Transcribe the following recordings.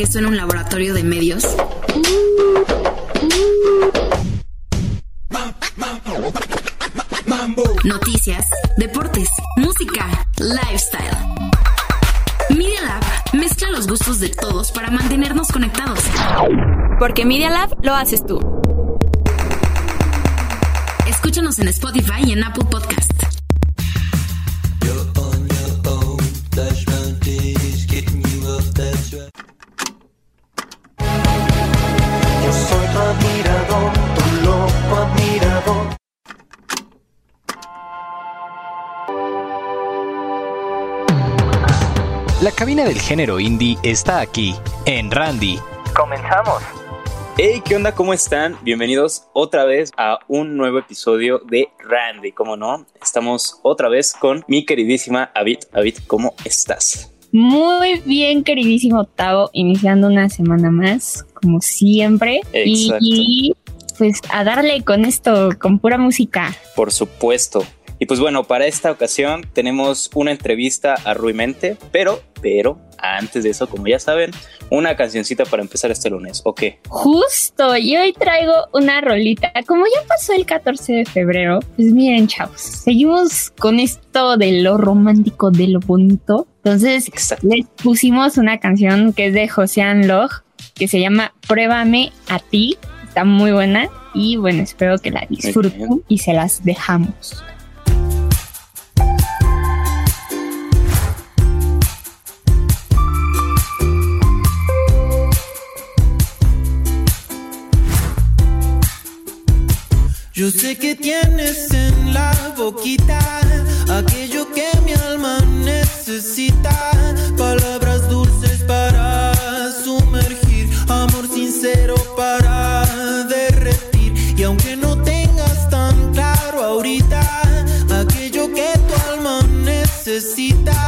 que esto en un laboratorio de medios? Noticias, deportes, música, lifestyle. Media Lab mezcla los gustos de todos para mantenernos conectados. Porque Media Lab lo haces tú. Escúchanos en Spotify y en Apple Podcast. Cabina del género indie está aquí, en Randy. Comenzamos. Hey, ¿qué onda? ¿Cómo están? Bienvenidos otra vez a un nuevo episodio de Randy. ¿Cómo no? Estamos otra vez con mi queridísima Avid. Avid, ¿cómo estás? Muy bien, queridísimo Octavo, iniciando una semana más, como siempre. Exacto. Y pues a darle con esto, con pura música. Por supuesto. Y pues bueno, para esta ocasión tenemos una entrevista a Ruimente, pero, pero, antes de eso, como ya saben, una cancioncita para empezar este lunes, ¿o qué? Justo, y hoy traigo una rolita. Como ya pasó el 14 de febrero, pues miren, chavos, seguimos con esto de lo romántico, de lo bonito. Entonces, Exacto. les pusimos una canción que es de Josean Log, que se llama Pruébame a ti. Está muy buena y bueno, espero que la disfruten y se las dejamos. Yo sé que tienes en la boquita aquello que mi alma necesita. Palabras dulces para sumergir, amor sincero para derretir. Y aunque no tengas tan claro ahorita aquello que tu alma necesita,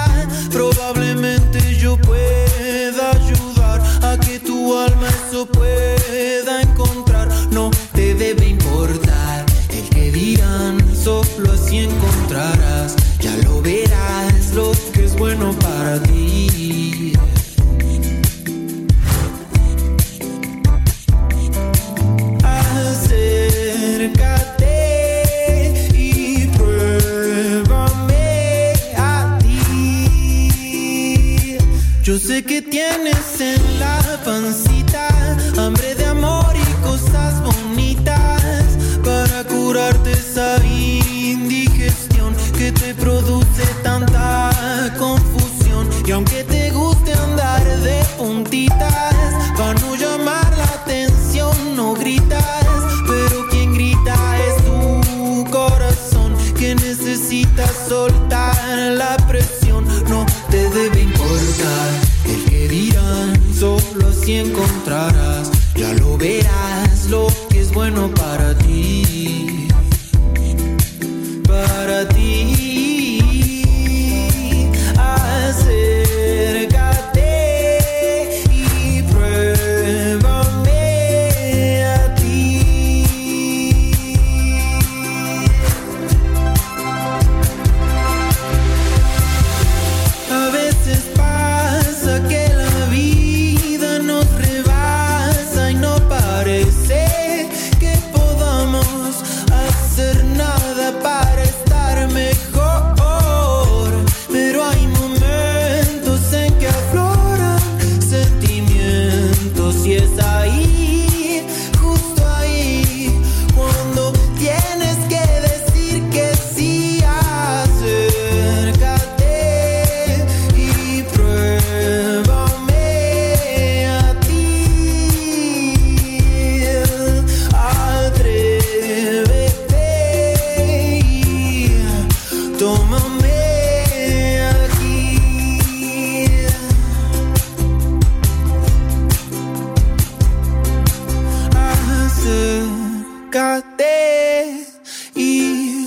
Y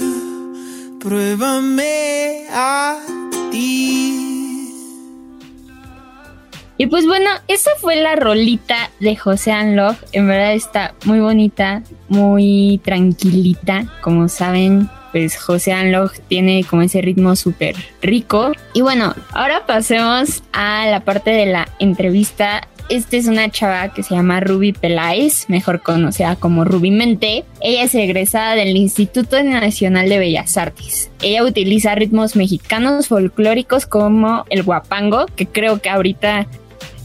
pruébame a ti. Y pues bueno, esa fue la rolita de José Love. En verdad está muy bonita, muy tranquilita. Como saben, pues José Love tiene como ese ritmo súper rico. Y bueno, ahora pasemos a la parte de la entrevista esta es una chava que se llama Ruby Peláez, mejor conocida como Ruby Mente. Ella es egresada del Instituto Nacional de Bellas Artes. Ella utiliza ritmos mexicanos folclóricos como el guapango, que creo que ahorita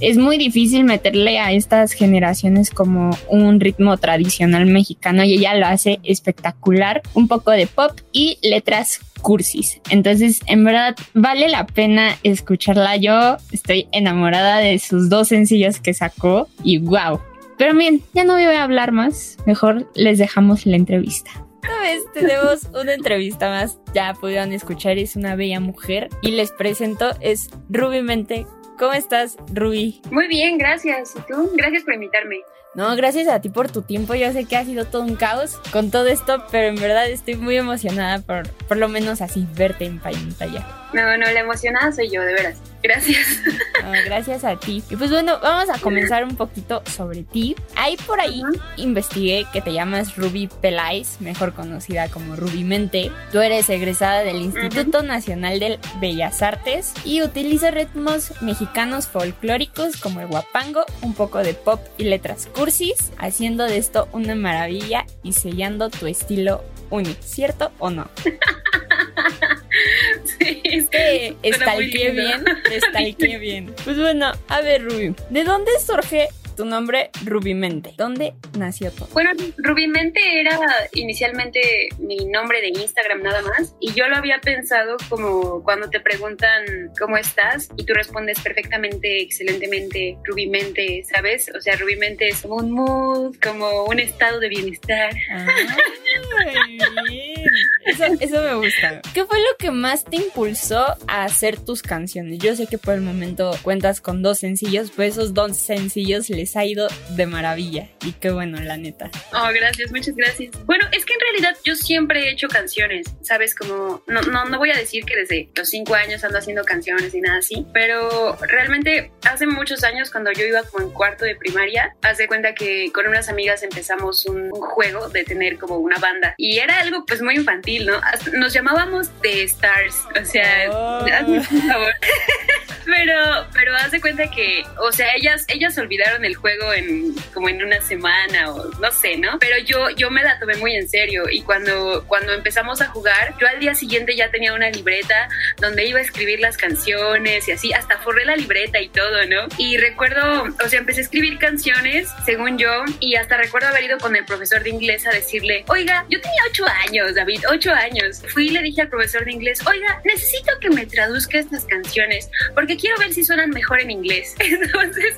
es muy difícil meterle a estas generaciones como un ritmo tradicional mexicano y ella lo hace espectacular, un poco de pop y letras cursis. Entonces, en verdad, vale la pena escucharla. Yo estoy enamorada de sus dos sencillos que sacó y wow. Pero bien, ya no voy a hablar más, mejor les dejamos la entrevista. Esta vez tenemos una entrevista más, ya pudieron escuchar, es una bella mujer y les presento, es Ruby Mente ¿Cómo estás, Ruby? Muy bien, gracias. ¿Y tú? Gracias por invitarme. No, gracias a ti por tu tiempo. Yo sé que ha sido todo un caos con todo esto, pero en verdad estoy muy emocionada por, por lo menos así, verte en pantalla. No, no, la emocionada soy yo, de veras. Gracias. gracias a ti. Y pues bueno, vamos a comenzar un poquito sobre ti. Ahí por ahí investigué que te llamas Ruby Peláez, mejor conocida como Ruby Mente. Tú eres egresada del Instituto Nacional de Bellas Artes y utilizas ritmos mexicanos folclóricos como el guapango, un poco de pop y letras cursis, haciendo de esto una maravilla y sellando tu estilo único, ¿cierto o no? sí, es que estalqué bien, estalqué bien. Pues bueno, a ver, Ruby, ¿de dónde surge tu nombre Rubimente. ¿Dónde nació todo? Bueno, Rubimente era inicialmente mi nombre de Instagram nada más y yo lo había pensado como cuando te preguntan cómo estás y tú respondes perfectamente, excelentemente, Rubimente, ¿sabes? O sea, Rubimente es como un mood, como un estado de bienestar. Eso, eso me gusta. ¿Qué fue lo que más te impulsó a hacer tus canciones? Yo sé que por el momento cuentas con dos sencillos, pues esos dos sencillos les ha ido de maravilla. Y qué bueno, la neta. Oh, gracias, muchas gracias. Bueno, es que en realidad yo siempre he hecho canciones, ¿sabes? Como, no, no, no voy a decir que desde los cinco años ando haciendo canciones y nada así, pero realmente hace muchos años cuando yo iba como en cuarto de primaria, hace cuenta que con unas amigas empezamos un, juego de tener como una banda y era algo pues muy infantil, ¿no? Nos llamábamos The Stars, o sea, oh. favor. pero, pero haz de cuenta que, o sea, ellas, ellas olvidaron el juego en como en una semana o no sé, ¿no? Pero yo, yo me la tomé muy en serio y cuando, cuando empezamos a jugar, yo al día siguiente ya tenía una libreta donde iba a escribir las canciones y así, hasta forré la libreta y todo, ¿no? Y recuerdo, o sea, empecé a escribir canciones, según yo, y hasta recuerdo haber ido con el profesor de inglés a decirle, oiga, yo tenía ocho años, David, ocho años. Fui y le dije al profesor de inglés, oiga, necesito que me traduzca estas canciones porque quiero ver si suenan mejor en inglés. Entonces,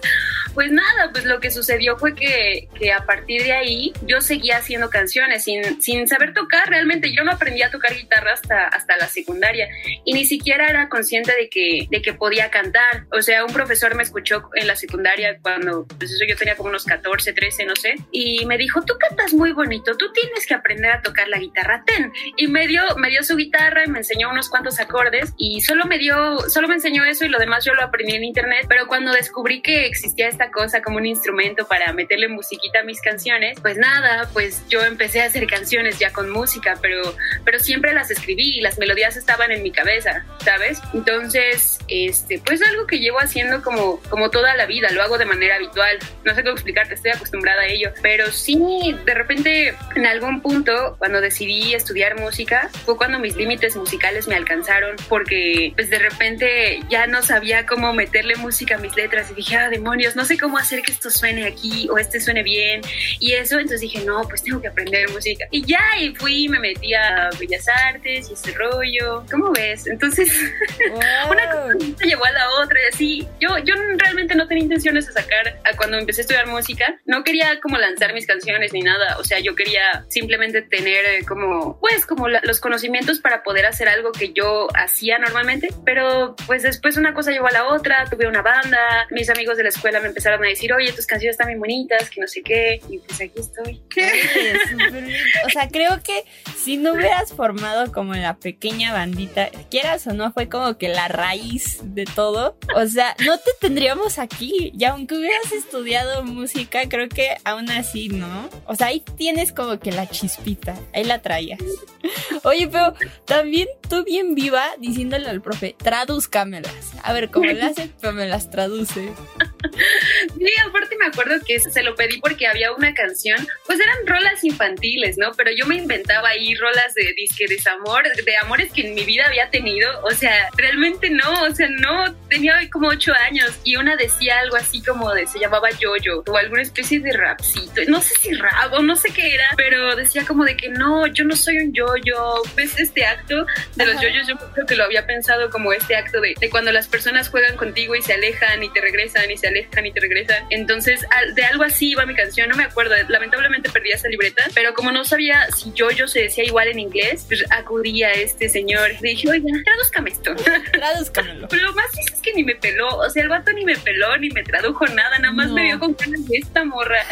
pues nada, pues lo que sucedió fue que, que, a partir de ahí yo seguía haciendo canciones sin, sin saber tocar realmente. Yo no aprendí a tocar guitarra hasta, hasta la secundaria y ni siquiera era consciente de que, de que podía cantar. O sea, un profesor me escuchó en la secundaria cuando, pues eso yo tenía como unos 14, 13, no sé, y me dijo, tú cantas muy bonito, tú tienes que aprender a tocar la guitarra, ten. Y me dio, me dio su guitarra y me enseñó unos cuantos acordes y solo me dio, solo me enseñó eso y lo demás yo lo aprendí en internet, pero cuando descubrí que existía esta cosa como un instrumento para meterle musiquita a mis canciones, pues nada, pues yo empecé a hacer canciones ya con música, pero, pero siempre las escribí y las melodías estaban en mi cabeza, ¿sabes? Entonces, este, pues algo que llevo haciendo como, como toda la vida, lo hago de manera habitual, no sé cómo explicarte, estoy acostumbrada a ello, pero sí, de repente, en algún punto, cuando decidí estudiar música, fue cuando mis límites musicales me alcanzaron, porque pues de repente ya no sabía cómo meterle música a mis letras y dije, ah, demonios, no sé cómo hacer que esto suene aquí o este suene bien y eso, entonces dije, no, pues tengo que aprender música. Y ya, y fui, me metí a Bellas Artes y ese rollo. ¿Cómo ves? Entonces, una cosa llevó a la otra y así. Yo, yo realmente no tenía intenciones de sacar a cuando empecé a estudiar música. No quería como lanzar mis canciones ni nada. O sea, yo quería simplemente tener eh, como, pues, como los conocimientos para poder hacer algo que yo hacía normalmente. Pero pues después una cosa llevó a la otra. Tuve una banda. Mis amigos de la escuela me empezaron a decir, oye, tus canciones están bien bonitas, que no sé qué, y pues aquí estoy. o sea, creo que si no hubieras formado como la pequeña bandita, quieras o no, fue como que la raíz de todo. O sea, no te tendríamos aquí, y aunque hubieras estudiado música, creo que aún así, ¿no? O sea, ahí tienes como que la chispita, ahí la traías. Oye, pero también tú bien viva diciéndole al profe, tradúzcamelas. A ver, ¿cómo le hace? Pero me las traduce. Sí, aparte me acuerdo que se lo pedí porque había una canción, pues eran rolas infantiles, ¿no? Pero yo me inventaba ahí rolas de disque desamor, de amores que en mi vida había tenido. O sea, realmente no, o sea, no, tenía como ocho años y una decía algo así como de, se llamaba Yoyo o alguna especie de rapcito, no sé si rap o no sé qué era, pero decía como de que no, yo no soy un Yoyo. ¿Ves este acto de los yoyos? Yo creo que lo había pensado como este acto de, de cuando las personas juegan contigo y se alejan y te regresan y se alejan y te regresan. Entonces, al- de algo así iba mi canción, no me acuerdo, lamentablemente perdí esa libreta, pero como no sabía si Yoyo se decía igual en inglés, pues acudí a este señor y dije, oiga, tradúzcame esto. Tradúzcamelo. Pero lo más es que ni me peló, o sea, el vato ni me peló, ni me tradujo nada, nada más No. me vio con ganas de esta morra.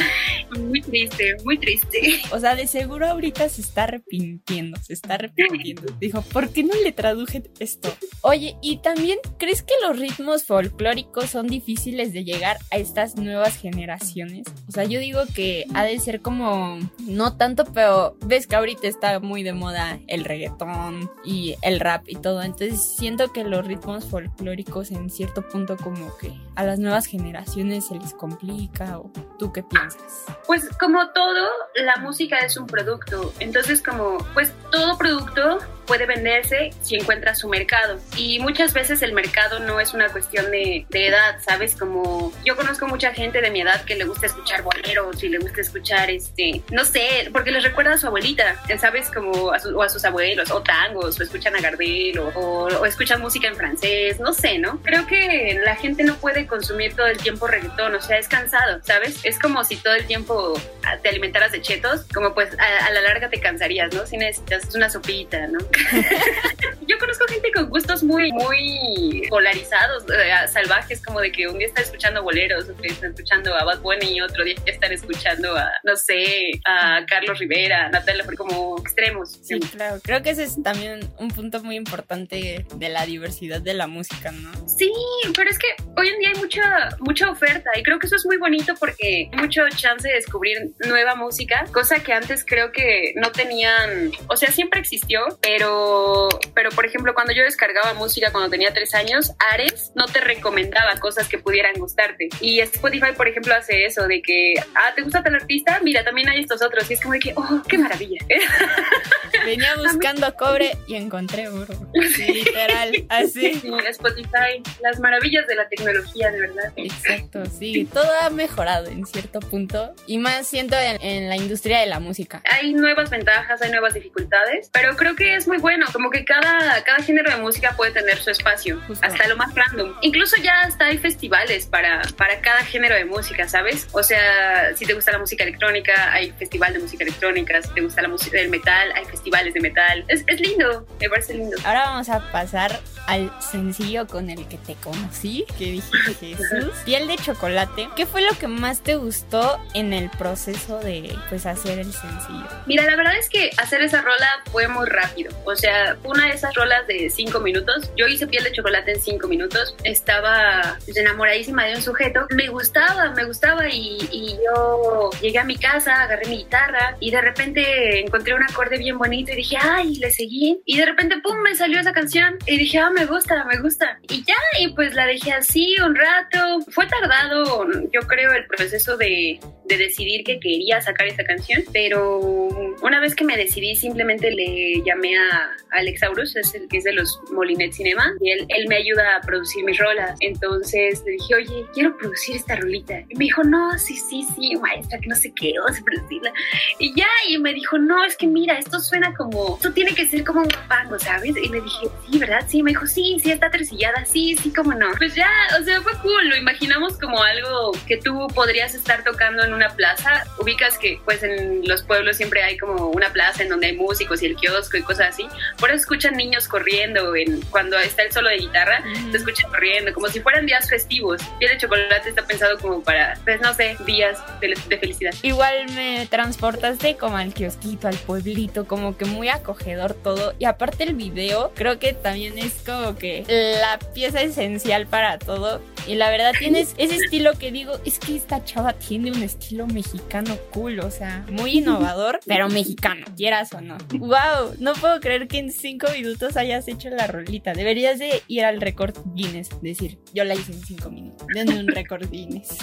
Muy triste, muy triste. O sea, de seguro ahorita se está arrepintiendo, se está arrepintiendo. Dijo, ¿por qué no le traduje esto? Oye, ¿y también crees que los ritmos folclóricos son difíciles de llegar a estas nuevas generaciones? O sea, yo digo que ha de ser como, no tanto, pero ves que ahorita está muy de moda el reggaetón y el rap y todo. Entonces siento que los ritmos folclóricos en cierto punto como que a las nuevas generaciones se les complica o tú qué piensas? Pues como todo, la música es un producto. Entonces como, pues todo producto puede venderse si encuentra su mercado. Y muchas veces el mercado no es una cuestión de, de edad, ¿sabes? Como yo conozco mucha gente de mi edad que le gusta escuchar boleros y le gusta escuchar, este, no sé, porque les recuerda a su abuelita, ¿sabes? Como a, su- o a sus abuelos, o tangos, o escuchan a Gardel, o, o- o escuchan música en francés, no sé, ¿no? Creo que la gente no puede consumir todo el tiempo reggaetón, o sea, es cansado, ¿sabes? Es como si todo el tiempo ah, te alimentaras de chetos, como pues a, a la larga te cansarías, ¿no? Si necesitas una sopita, ¿no? Yo conozco gente con gustos muy, muy polarizados, eh, salvajes, como de que un día están escuchando boleros, otro día están escuchando a Bad Bunny y otro día están escuchando a, no sé, a Carlos Rivera, Natalia, como extremos. Sí, claro. Creo que ese es también un punto muy importante de la diversidad de la música, ¿no? Sí, pero es que hoy en día hay mucha, mucha oferta y creo que eso es muy bonito porque hay mucho chance de descubrir nueva música, cosa que antes creo que no tenían, o sea, siempre existió, pero, pero por ejemplo, cuando yo descargaba música cuando tenía tres años, Ares no te recomendaba cosas que pudieran gustarte. Y Spotify, por ejemplo, hace eso de que, ah, ¿te gusta tal artista? Mira, también hay estos otros. Y es como de que, oh, qué maravilla. Venía buscando cobre y encontré oro. Sí, literal, así. Sí, Spotify, las maravillas de la tecnología, de verdad. Exacto, sí. Todo ha mejorado en cierto punto. Y más siento en, en la industria de la música. hay nuevas ventajas, hay nuevas dificultades, pero creo que es muy bueno, como que cada, cada género de música puede tener su espacio, Justo. hasta lo más random. Incluso ya hasta hay festivales para, para cada género de música, ¿sabes? O sea, si te gusta la música electrónica, hay festival de música electrónica, si te gusta la música del metal, hay festivales de metal. Es, es lindo, me parece lindo. Ahora vamos a pasar al sencillo con el que te conocí, que dijiste Jesús. Piel de chocolate. ¿Qué fue lo que más te gustó en el proceso de pues hacer el sencillo? Mira, la verdad es que hacer esa rola fue muy rápido. O sea, una de esas rolas de cinco minutos. Yo hice piel de chocolate en cinco minutos. Estaba pues, enamoradísima de un sujeto. Me gustaba, me gustaba y, y yo llegué a mi casa, agarré mi guitarra y de repente encontré un acorde bien bonito y dije, ay, le seguí. Y de repente, pum, me salió esa canción y dije, ah, me gusta, me gusta. Y ya, y pues la dejé así un rato. Fue tardado, yo creo, el proceso de, de decidir que quería sacar esa canción, pero una vez que me decidí simplemente le llamé a Alex Aurus, es el que es de los Molinet Cinema, y él, él me ayuda a producir mis rolas. Entonces le dije, oye, quiero producir esta rolita. Y me dijo, no, sí, sí, sí, maestra, que no sé qué, vamos a producirla. Y ya, y me dijo, no, es que mira, esto suena como, esto tiene que ser como un guapango, ¿sabes? Y le dije, sí, ¿verdad? Sí, me dijo, sí, sí, está tercillada, sí, sí, cómo no. Pues ya, o sea, fue cool, lo imaginamos como algo que tú podrías estar tocando en una plaza. Ubicas que, pues, en los pueblos siempre hay como una plaza en donde hay músicos y el kiosco y cosas así. Por eso escuchan niños corriendo en, cuando está el solo de guitarra, se escuchan corriendo, como si fueran días festivos. Piel de chocolate está pensado como para, pues, no sé, días de, de felicidad. Igual me transportaste como al kiosquito, al pueblito, como que muy acogedor todo. Y aparte el video, creo que también es como que la pieza esencial para todo. Y la verdad tienes ese estilo que digo, es que esta chava tiene un estilo mexicano cool, o sea, muy innovador, pero mexicano, quieras o no. Wow, no puedo creer que en cinco minutos hayas hecho la rolita. Deberías de ir al récord Guinness, decir, yo la hice en cinco minutos. Denme un récord Guinness.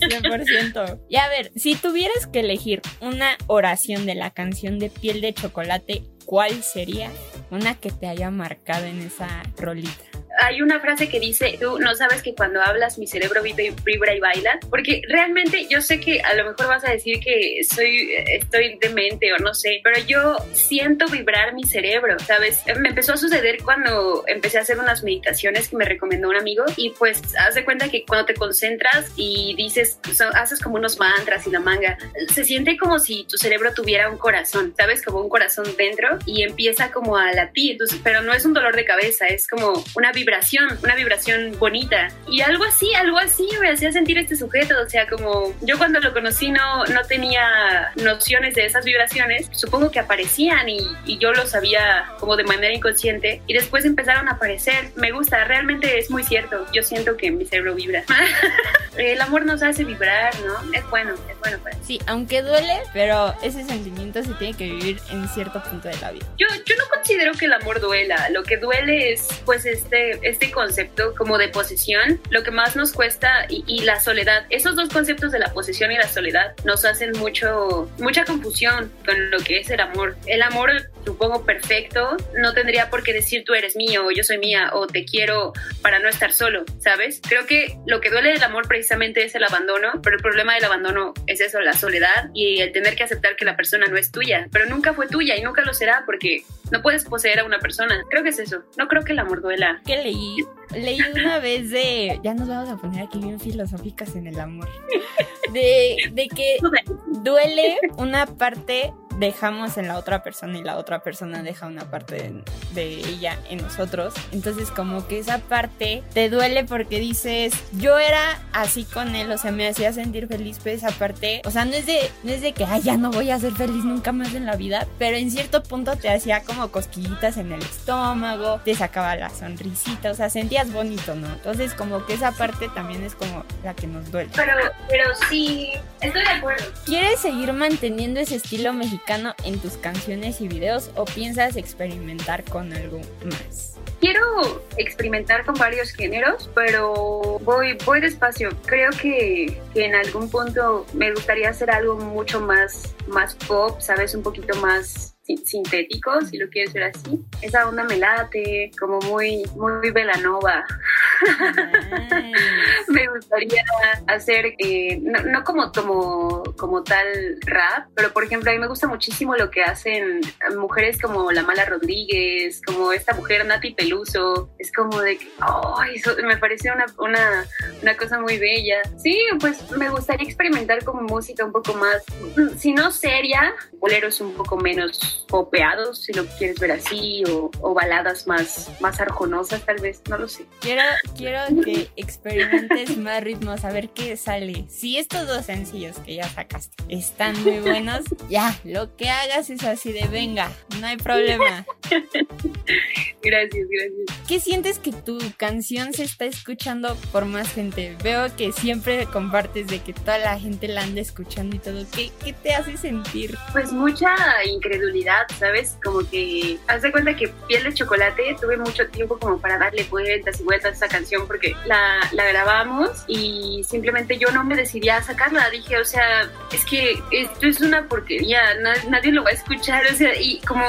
100%. Y a ver, si tuvieras que elegir una oración de la canción de piel de chocolate, ¿cuál sería? Una que te haya marcado en esa rolita hay una frase que dice, tú no sabes que cuando hablas mi cerebro vibra y baila, porque realmente yo sé que a lo mejor vas a decir que soy, estoy demente o no sé, pero yo siento vibrar mi cerebro, ¿sabes? Me empezó a suceder cuando empecé a hacer unas meditaciones que me recomendó un amigo y pues haz de cuenta que cuando te concentras y dices, haces como unos mantras y la manga, se siente como si tu cerebro tuviera un corazón, ¿sabes? Como un corazón dentro y empieza como a latir, pero no es un dolor de cabeza, es como una vibración vibración, una vibración bonita. Y algo así, algo así me hacía sentir este sujeto. O sea, como yo cuando lo conocí no, no tenía nociones de esas vibraciones, supongo que aparecían y, y yo lo sabía como de manera inconsciente. Y después empezaron a aparecer. Me gusta, realmente es muy cierto. Yo siento que mi cerebro vibra. El amor nos hace vibrar, ¿no? Es bueno, es bueno para Sí, aunque duele, pero ese sentimiento se tiene que vivir en cierto punto de la vida. Yo, yo no considero que el amor duela. Lo que duele es, pues, este este concepto como de posesión, lo que más nos cuesta y, la soledad. Esos dos conceptos de la posesión y la soledad nos hacen mucho, mucha confusión con lo que es el amor. El amor, supongo, perfecto, no tendría por qué decir tú eres mío o yo soy mía o te quiero para no estar solo, ¿sabes? Creo que lo que duele del amor precisamente es el abandono, pero el problema del abandono es eso, la soledad y el tener que aceptar que la persona no es tuya, pero nunca fue tuya y nunca lo será porque no puedes poseer a una persona. Creo que es eso. No creo que el amor duela. ¿Qué leí? Leí una vez de. Ya nos vamos a poner aquí bien filosóficas en el amor. De, de que duele una parte dejamos en la otra persona y la otra persona deja una parte de, ella en nosotros. Entonces como que esa parte te duele porque dices, yo era así con él, o sea, me hacía sentir feliz, pero esa parte, o sea, no es de, no es de que, ay, ya no voy a ser feliz nunca más en la vida, pero en cierto punto te hacía como cosquillitas en el estómago, te sacaba la sonrisita, o sea, sentías bonito, ¿no? Entonces como que esa parte también es como la que nos duele. Pero, pero sí, estoy de acuerdo. ¿Quieres seguir manteniendo ese estilo mexicano? En tus canciones y videos o piensas experimentar con algo más? Quiero experimentar con varios géneros, pero voy, voy despacio. Creo que, que en algún punto me gustaría hacer algo mucho más, más pop, ¿sabes? Un poquito más sintético, si lo quieres ver así. Esa onda me late, como muy, muy Velanova. me gustaría hacer, eh, no, como, como, como tal rap, pero por ejemplo, a mí me gusta muchísimo lo que hacen mujeres como La Mala Rodríguez, como esta mujer Nati Peluso. Es como de que, me parece una, una, una cosa muy bella. Sí, pues me gustaría experimentar como música un poco más, si no seria, boleros un poco menos popeados, si lo quieres ver así, o, o, baladas más, más arjonosas, tal vez, no lo sé. Quiero, quiero que experimentes más ritmos, a ver qué sale. Si estos dos sencillos que ya sacaste están muy buenos, ya, lo que hagas es así de venga, no hay problema. gracias, gracias. ¿Qué sientes que tu canción se está escuchando por más gente? Veo que siempre compartes de que toda la gente la anda escuchando y todo. ¿Qué, qué te hace sentir? Pues mucha incredulidad ¿sabes? Como que, haz de cuenta que Piel de Chocolate tuve mucho tiempo como para darle vueltas y vueltas a esa canción porque la, la grabamos y simplemente yo no me decidí a sacarla. Dije, o sea, es que esto es una porquería, nadie lo va a escuchar, o sea, y como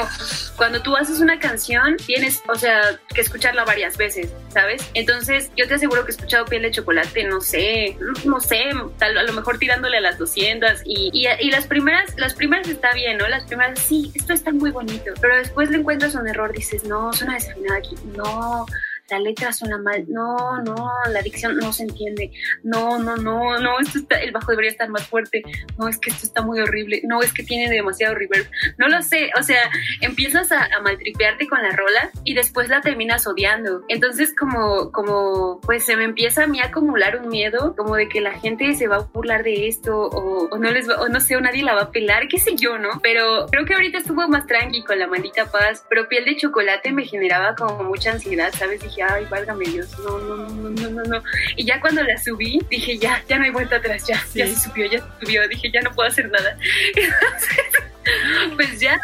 cuando tú haces una canción, tienes, o sea, que escucharla varias veces, ¿sabes? Entonces, yo te aseguro que he escuchado Piel de Chocolate, no sé, no sé, tal, a lo mejor tirándole a las 200 y, y, y las primeras, las primeras está bien, ¿no? Las primeras, sí, esto está muy bonito, pero después le encuentras un error, dices, no, suena desafinada aquí, no, la letra suena mal, no, no, la dicción no se entiende, no, no, no, no, esto está, el bajo debería estar más fuerte, no, es que esto está muy horrible, no, es que tiene demasiado reverb, no lo sé, o sea, empiezas a, maltripearte con la rola y después la terminas odiando, entonces como, como, pues se me empieza a mí a acumular un miedo, como de que la gente se va a burlar de esto, o, o no les va, o no sé, o nadie la va a pelar, qué sé yo, ¿no? Pero creo que ahorita estuvo más tranqui con la maldita paz, pero piel de chocolate me generaba como mucha ansiedad, ¿sabes? Dije, dije, ay, válgame Dios, no, no, no, no, no, no. Y ya cuando la subí, dije, ya, ya no hay vuelta atrás, ya, ya Sí. se subió, ya se subió. Dije, ya no puedo hacer nada. Entonces, pues ya,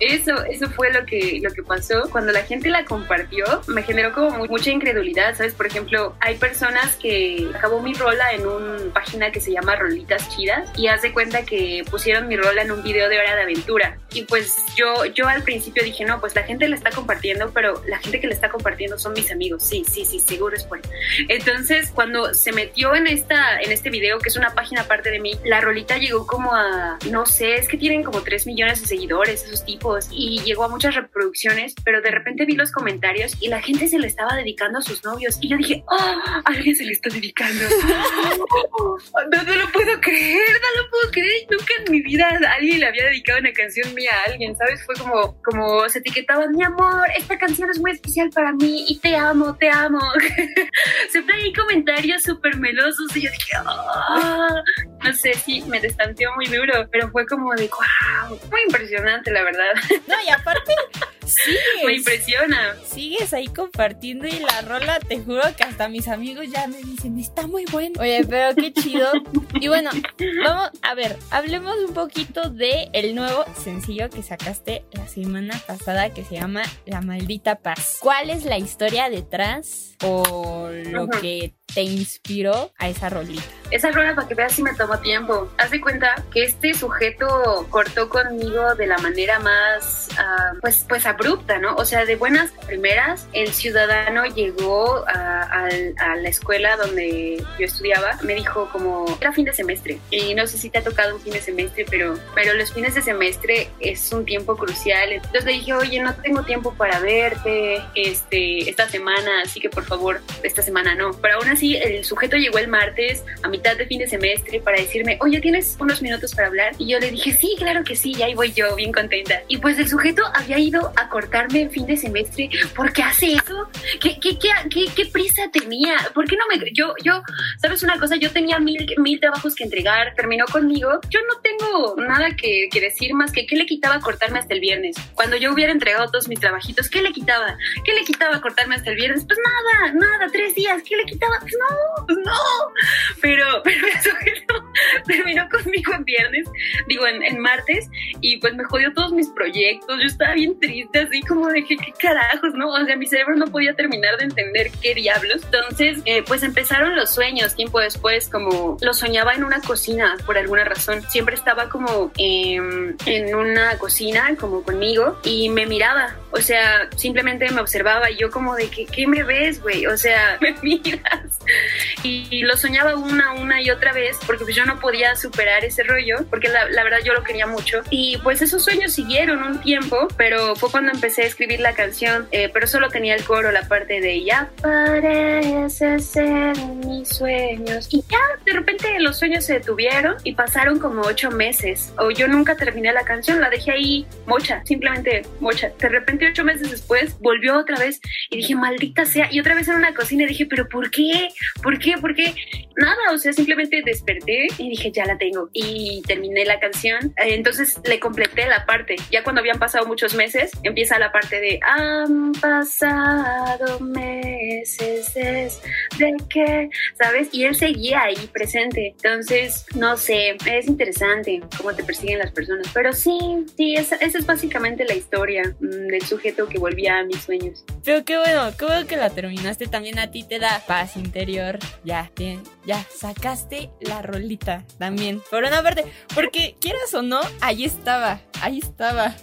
eso, eso fue lo que, lo que pasó. Cuando la gente la compartió, me generó como mu- mucha incredulidad, ¿sabes? Por ejemplo, hay personas que acabó mi rola en una página que se llama Rolitas Chidas y haz de cuenta que pusieron mi rola en un video de hora de aventura. Y pues yo, yo al principio dije, no, pues la gente la está compartiendo, pero la gente que la está compartiendo son mis amigos. Sí, sí, sí, seguro es por entonces, cuando se metió en esta, en este video, que es una página aparte de mí, la rolita llegó como a, no sé, es que tienen como 3 millones de seguidores, esos tipos, y llegó a muchas reproducciones, pero de repente vi los comentarios y la gente se le estaba dedicando a sus novios. Y yo dije, oh, alguien se le está dedicando. No, no lo puedo creer, no lo puedo creer. Nunca en mi vida alguien le había dedicado una canción mía a alguien, ¿sabes? Fue como, como se etiquetaban, mi amor, esta canción es muy especial para mí y te amo, te amo. Siempre hay comentarios súper melosos y yo dije, "Ah". No sé si me destanteó muy duro, pero fue como de, wow, muy impresionante, la verdad. No, y aparte, Me sigues. impresiona. Sigues ahí compartiendo y la rola, te juro que hasta mis amigos ya me dicen, está muy bueno. Oye, pero qué chido. Y bueno, vamos, a ver, hablemos un poquito de el nuevo sencillo que sacaste la semana pasada que se llama La Maldita Paz. ¿Cuál es la historia detrás o lo que te inspiró a esa rolita? Esa rola, para que veas si me tomó tiempo. Haz de cuenta que este sujeto cortó conmigo de la manera más, ah, pues, pues abrupta, ¿no? O sea, de buenas a primeras, el ciudadano llegó a, al- a la escuela donde yo estudiaba, me dijo como, era fin de semestre, y no sé si te ha tocado un fin de semestre, pero, pero los fines de semestre es un tiempo crucial. Entonces le dije, oye, no tengo tiempo para verte este, esta semana, así que por favor, esta semana no. Pero aún así, el sujeto llegó el martes a mitad de fin de semestre para decirme, oye, ¿tienes unos minutos para hablar? Y yo le dije, sí, claro que sí, y ahí voy yo, bien contenta. Y pues el sujeto había ido a cortarme en fin de semestre. ¿Por qué hace eso? ¿Qué, qué, qué, qué, qué prisa tenía? ¿Por qué no me... Yo, yo, ¿sabes una cosa? Yo tenía mil, mil trabajos que entregar, terminó conmigo. Yo no tengo nada que, que decir más que qué le quitaba cortarme hasta el viernes. Cuando yo hubiera entregado todos mis trabajitos, ¿qué le quitaba? ¿Qué le quitaba cortarme hasta el viernes? Pues nada, nada, tres días. ¿Qué le quitaba? No, pues no. Pero, pero el sujeto terminó conmigo en viernes, digo, en, martes, y pues me jodió todos mis proyectos. Yo estaba bien triste, así como de que, qué carajos, ¿no? O sea, mi cerebro no podía terminar de entender qué diablos. Entonces, eh, pues empezaron los sueños. Tiempo después, como lo soñaba en una cocina por alguna razón. Siempre estaba como em, en una cocina, como conmigo, y me miraba. O sea, simplemente me observaba y yo como de que, ¿qué me ves, güey? O sea, me miras. Y, y lo soñaba una, una y otra vez, porque pues yo no podía superar ese rollo, porque la, la verdad yo lo quería mucho. Y pues esos sueños siguieron un tiempo, pero fue cuando empecé a escribir la canción, eh, pero solo tenía el coro, la parte de ya parece ser mis sueños. Y ya, de repente los sueños se detuvieron y pasaron como ocho meses. O yo nunca terminé la canción, la dejé ahí mocha, simplemente mocha. De repente ocho meses después volvió otra vez y dije, maldita sea. Y otra vez en una cocina dije, pero ¿por qué? ¿Por qué? ¿Por qué? Nada, o sea, simplemente desperté y dije, ya la tengo. Y terminé la canción. Entonces le completé la parte. Ya cuando habían pasado muchos meses, empieza la parte de han pasado meses desde que, ¿sabes? Y él seguía ahí presente. Entonces, no sé, es interesante cómo te persiguen las personas. Pero sí, sí, esa, esa es básicamente la historia mm, del sujeto que volvía a mis sueños. Pero qué bueno, qué bueno que la terminaste. También a ti te da paz interior. Ya, bien, ya, sacaste la rolita también. Por una parte, porque quieras o no, ahí estaba, ahí estaba.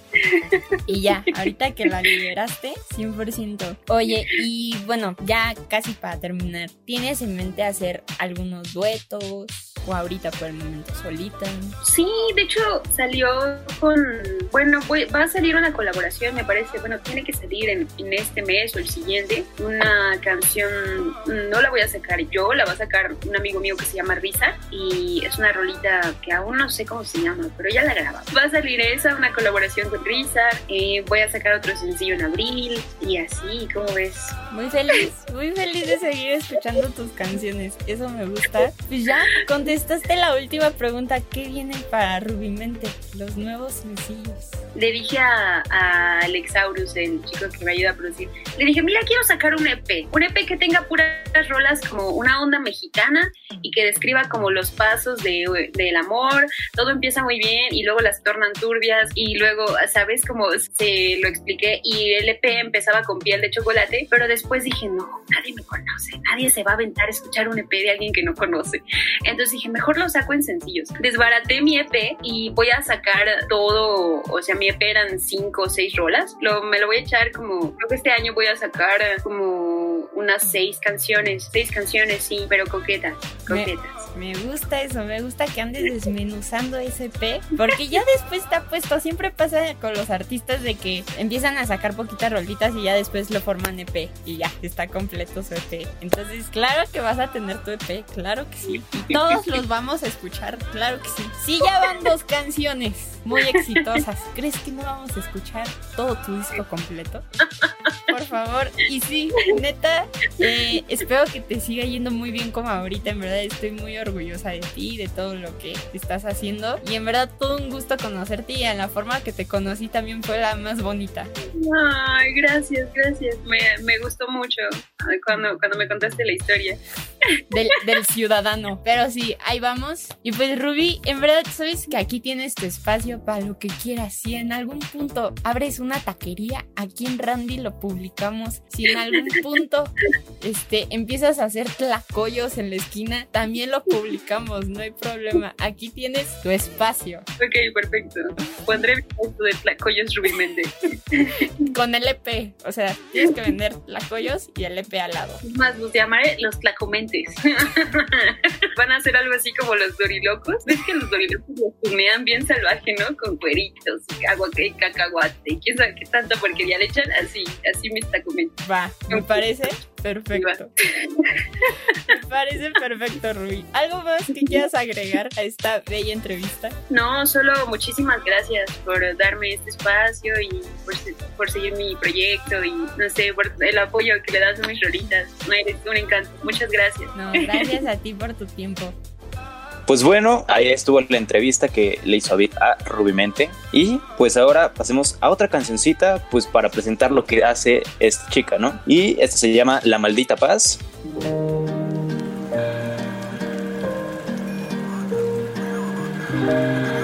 Y ya, ahorita que la liberaste, 100%. Oye, y bueno, ya casi para terminar, ¿tienes en mente hacer algunos duetos? O ahorita por el momento solita. Sí, de hecho salió con, bueno, voy- va a salir una colaboración, me parece, bueno, tiene que salir en, en este mes o el siguiente, una canción, no la voy a sacar yo, la va a sacar un amigo mío que se llama Risa y es una rolita que aún no sé cómo se llama, pero ya la graba. Va a salir esa, una colaboración con Risa, eh, voy a sacar otro sencillo en abril y así, ¿cómo ves? Muy feliz, muy feliz de seguir escuchando tus canciones. Eso me gusta. Pues ya, contestando contestaste la última pregunta. ¿Qué viene para Rubimente? Los nuevos sencillos. Le dije a, a Alexaurus, el chico que me ayuda a producir, le dije, mira, quiero sacar un EP. Un EP que tenga puras rolas como una onda mexicana y que describa como los pasos de, del amor. Todo empieza muy bien y luego las tornan turbias y luego, ¿sabes? Como se lo expliqué y el EP empezaba con piel de chocolate, pero después dije, no, nadie me conoce, nadie se va a aventar a escuchar un EP de alguien que no conoce. Entonces dije, mejor lo saco en sencillos. Desbaraté mi EP y voy a sacar todo, o sea, mi EP eran cinco o seis rolas. Lo, me lo voy a echar como, creo que este año voy a sacar como unas seis canciones, seis canciones, sí, pero coquetas, coquetas. Me gusta eso, me gusta que andes desmenuzando ese EP, porque ya después está puesto, siempre pasa con los artistas de que empiezan a sacar poquitas rolitas y ya después lo forman EP y ya está completo su EP. Entonces, claro que vas a tener tu EP, claro que sí. Y todos los vamos a escuchar, claro que sí. Sí, ya van dos canciones muy exitosas. ¿Crees que no vamos a escuchar todo tu disco completo? Por favor. Y sí, neta, eh, espero que te siga yendo muy bien como ahorita. En verdad estoy muy orgullosa de ti, de todo lo que estás haciendo. Y en verdad todo un gusto conocerte y en la forma que te conocí también fue la más bonita. Ay, gracias, gracias. Me, me gustó mucho cuando, cuando me contaste la historia. Del, del ciudadano. Pero sí, ahí vamos. Y pues Ruby, en verdad sabes que aquí tienes tu espacio para lo que quieras. Si en algún punto abres una taquería, aquí en Randy lo publicamos. Si en algún punto este, empiezas a hacer tlacoyos en la esquina, también lo publicamos, no hay problema. Aquí tienes tu espacio. Ok, perfecto. Pondré mi puesto de Tlacoyos Rubí Méndez. Con el EP. O sea, tienes que vender tlacoyos y el EP al lado. Más, los llamaré los Tlacomentes. Van a hacer algo así como los dorilocos. ¿Ves que los dorilocos los tunean bien salvaje, no? Con cueritos, y agua y cacahuate. ¿Quién sabe qué tanta porquería le echan? Así, así mis Tlacomentes. Va, me parece perfecto. Me parece perfecto, Ruby. ¿Algo más que quieras agregar a esta bella entrevista? No, solo muchísimas gracias por darme este espacio y por, por seguir mi proyecto y no sé, por el apoyo que le das a mis rolitas. No, eres un encanto. Muchas gracias. No, gracias a ti por tu tiempo. Pues bueno, ahí estuvo la entrevista que le hizo David a Rubimente. Y pues ahora pasemos a otra cancioncita, pues para presentar lo que hace esta chica, ¿no? Y esta se llama La Maldita Paz. Han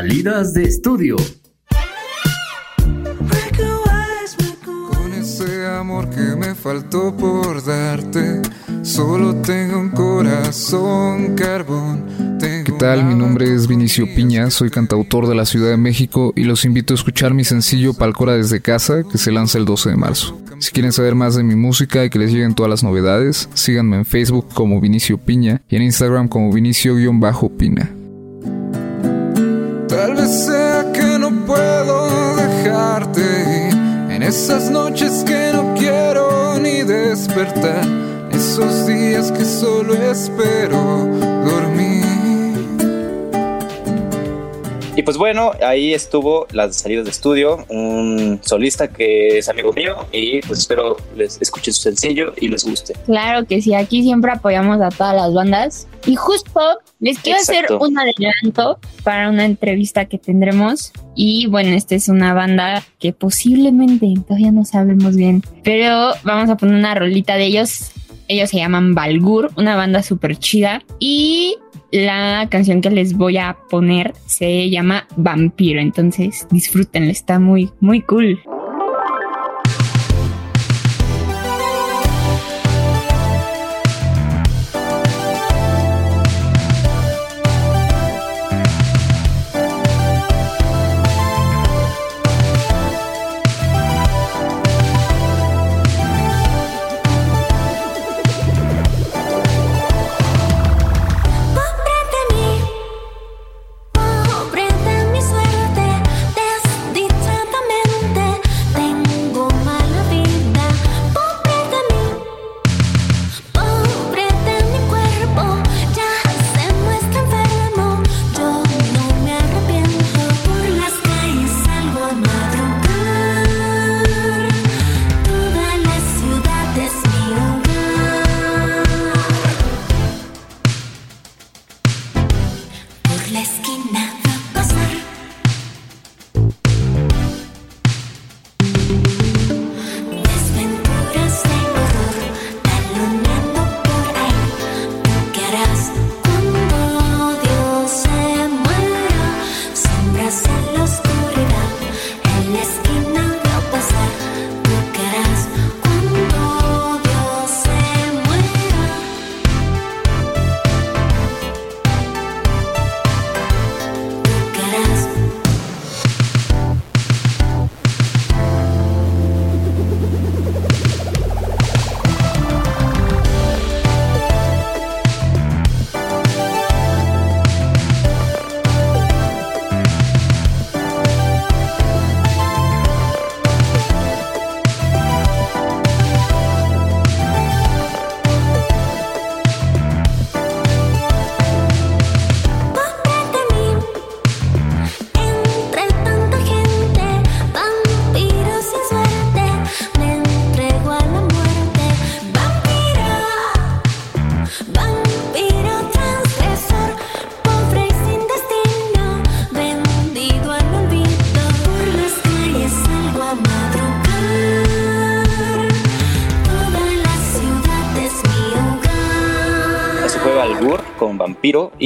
Salidas de estudio. Con ese amor que me faltó por darte, solo tengo un corazón carbón. ¿Qué tal? Mi nombre es Vinicio Piña, soy cantautor de la Ciudad de México y los invito a escuchar mi sencillo Palcora desde casa que se lanza el 12 de marzo. Si quieren saber más de mi música y que les lleguen todas las novedades, síganme en Facebook como Vinicio Piña y en Instagram como Vinicio-Pina. Tal vez sea que no puedo dejarte en esas noches que no quiero ni despertar, esos días que solo espero Y pues bueno, ahí estuvo las salidas de estudio, un solista que es amigo mío y pues espero les escuchen su sencillo y les guste. Claro que sí, aquí siempre apoyamos a todas las bandas. Y justo les quiero Exacto. hacer un adelanto para una entrevista que tendremos. Y bueno, esta es una banda que posiblemente todavía no sabemos bien, pero vamos a poner una rolita de ellos. Ellos se llaman Balgur, una banda súper chida. Y la canción que les voy a poner se llama Vampiro. Entonces disfrútenla, está muy, muy cool.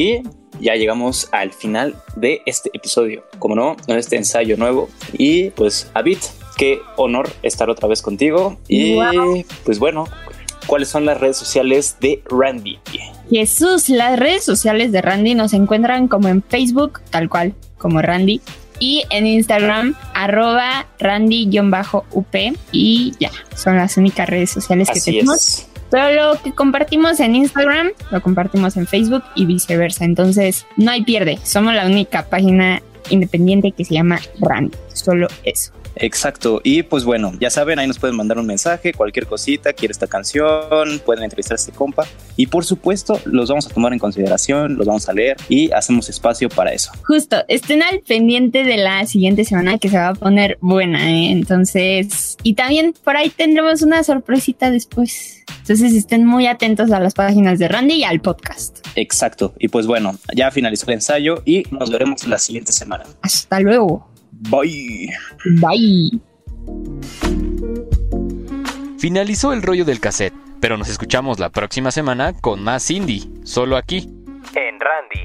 Y ya llegamos al final de este episodio. Como no, en este ensayo nuevo. Y pues, Abit, qué honor estar otra vez contigo. Y Wow. pues bueno, ¿cuáles son las redes sociales de Randy? Jesús, las redes sociales de Randy nos encuentran como en Facebook, tal cual, como Randy. Y en Instagram, arroba Randy-UP. Y ya, son las únicas redes sociales que tenemos. es. Pero lo que compartimos en Instagram, lo compartimos en Facebook y viceversa. Entonces, no hay pierde. Somos la única página independiente que se llama Randy. Solo eso. Exacto. Y pues bueno, ya saben, ahí nos pueden mandar un mensaje, cualquier cosita, quiere esta canción, pueden entrevistar a este compa. Y por supuesto, los vamos a tomar en consideración, los vamos a leer y hacemos espacio para eso. Justo, estén al pendiente de la siguiente semana que se va a poner buena, ¿eh? Entonces, y también por ahí tendremos una sorpresita después. Entonces estén muy atentos a las páginas de Randy y al podcast. Exacto. Y pues bueno, ya finalizó el ensayo y nos veremos la siguiente semana. Hasta luego. Bye. Bye. Finalizó el rollo del cassette, pero nos escuchamos la próxima semana con más indie, solo aquí, en Randy.